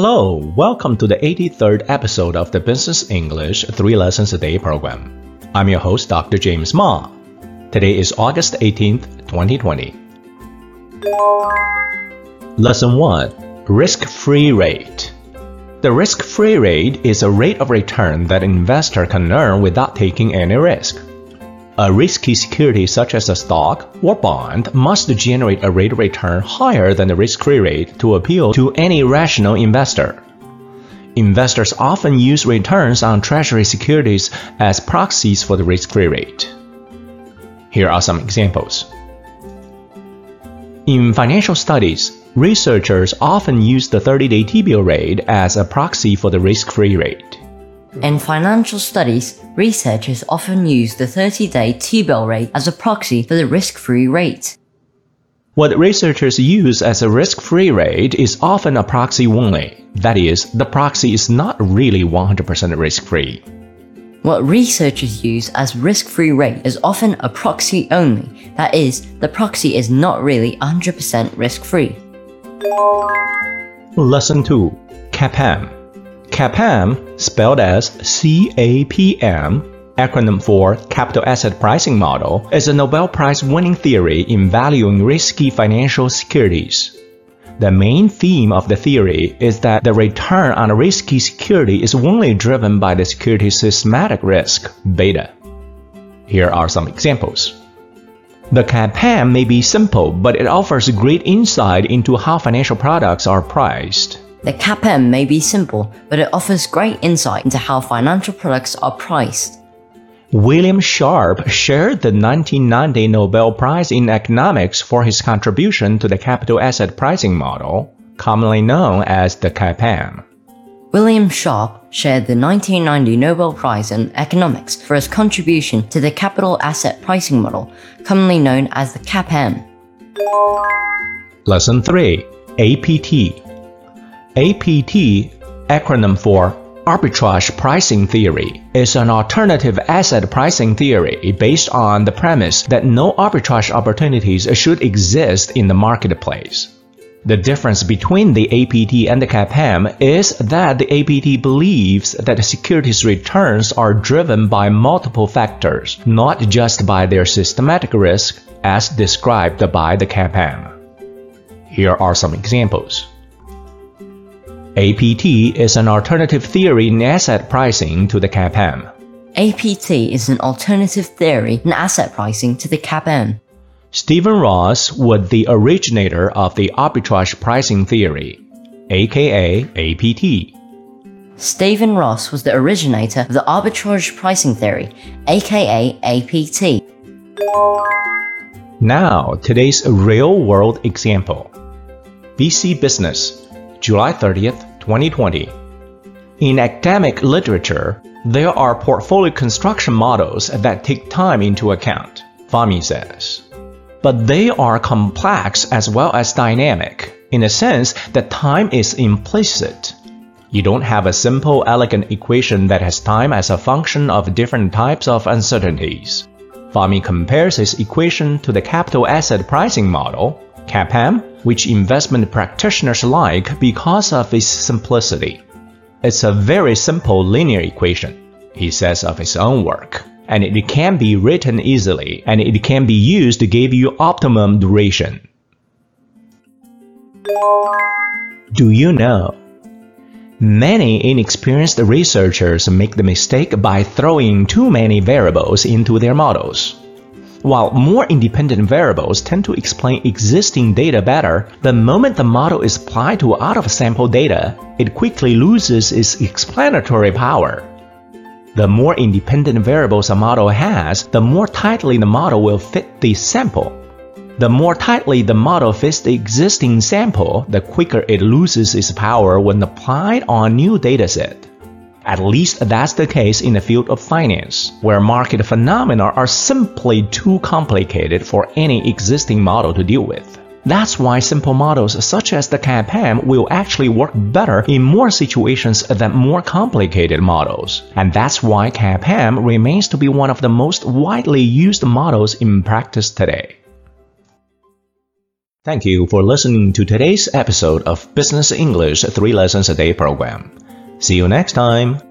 Hello, welcome to the 83rd episode of the Business English 3 Lessons a Day program. I'm your host, Dr. James Ma. Today is August 18th, 2020. Lesson 1 Risk Free Rate. The risk free rate is a rate of return that an investor can earn without taking any risk. A risky security such as a stock or bond must generate a rate of return higher than the risk-free rate to appeal to any rational investor. Investors often use returns on treasury securities as proxies for the risk-free rate. Here are some examples. In financial studies, researchers often use the 30-day T-bill rate as a proxy for the risk-free rate. In financial studies, researchers often use the 30-day T-bill rate as a proxy for the risk-free rate. What researchers use as a risk-free rate is often a proxy only. That is, the proxy is not really 100% risk-free. What researchers use as risk-free rate is often a proxy only. That is, the proxy is not really 100% risk-free. Lesson 2 CAPM CAPM, spelled as CAPM, acronym for Capital Asset Pricing Model, is a Nobel Prize winning theory in valuing risky financial securities. The main theme of the theory is that the return on a risky security is only driven by the security's systematic risk, beta. Here are some examples. The CAPM may be simple, but it offers great insight into how financial products are priced. The CAPM may be simple, but it offers great insight into how financial products are priced. William Sharpe shared the 1990 Nobel Prize in Economics for his contribution to the capital asset pricing model, commonly known as the CAPM. William Sharpe shared the 1990 Nobel Prize in Economics for his contribution to the capital asset pricing model, commonly known as the CAPM. Lesson 3 APT APT, acronym for Arbitrage Pricing Theory, is an alternative asset pricing theory based on the premise that no arbitrage opportunities should exist in the marketplace. The difference between the APT and the CAPM is that the APT believes that securities returns are driven by multiple factors, not just by their systematic risk as described by the CAPM. Here are some examples. APT is an alternative theory in asset pricing to the CAPM. APT is an alternative theory in asset pricing to the CAPM. Stephen Ross was the originator of the arbitrage pricing theory, aka APT. Stephen Ross was the originator of the arbitrage pricing theory, aka APT. Now, today's real world example BC Business, July 30th, 2020. In academic literature, there are portfolio construction models that take time into account, Fahmy says. But they are complex as well as dynamic, in the sense that time is implicit. You don't have a simple, elegant equation that has time as a function of different types of uncertainties. Fahmy compares his equation to the capital asset pricing model, CAPM, which investment practitioners like because of its simplicity. It's a very simple linear equation, he says of his own work, and it can be written easily and it can be used to give you optimum duration. Do you know? Many inexperienced researchers make the mistake by throwing too many variables into their models. While more independent variables tend to explain existing data better, the moment the model is applied to out of sample data, it quickly loses its explanatory power. The more independent variables a model has, the more tightly the model will fit the sample. The more tightly the model fits the existing sample, the quicker it loses its power when applied on a new dataset. At least that's the case in the field of finance, where market phenomena are simply too complicated for any existing model to deal with. That's why simple models such as the CAPM will actually work better in more situations than more complicated models. And that's why CAPM remains to be one of the most widely used models in practice today. Thank you for listening to today's episode of Business English 3 Lessons a Day program. See you next time.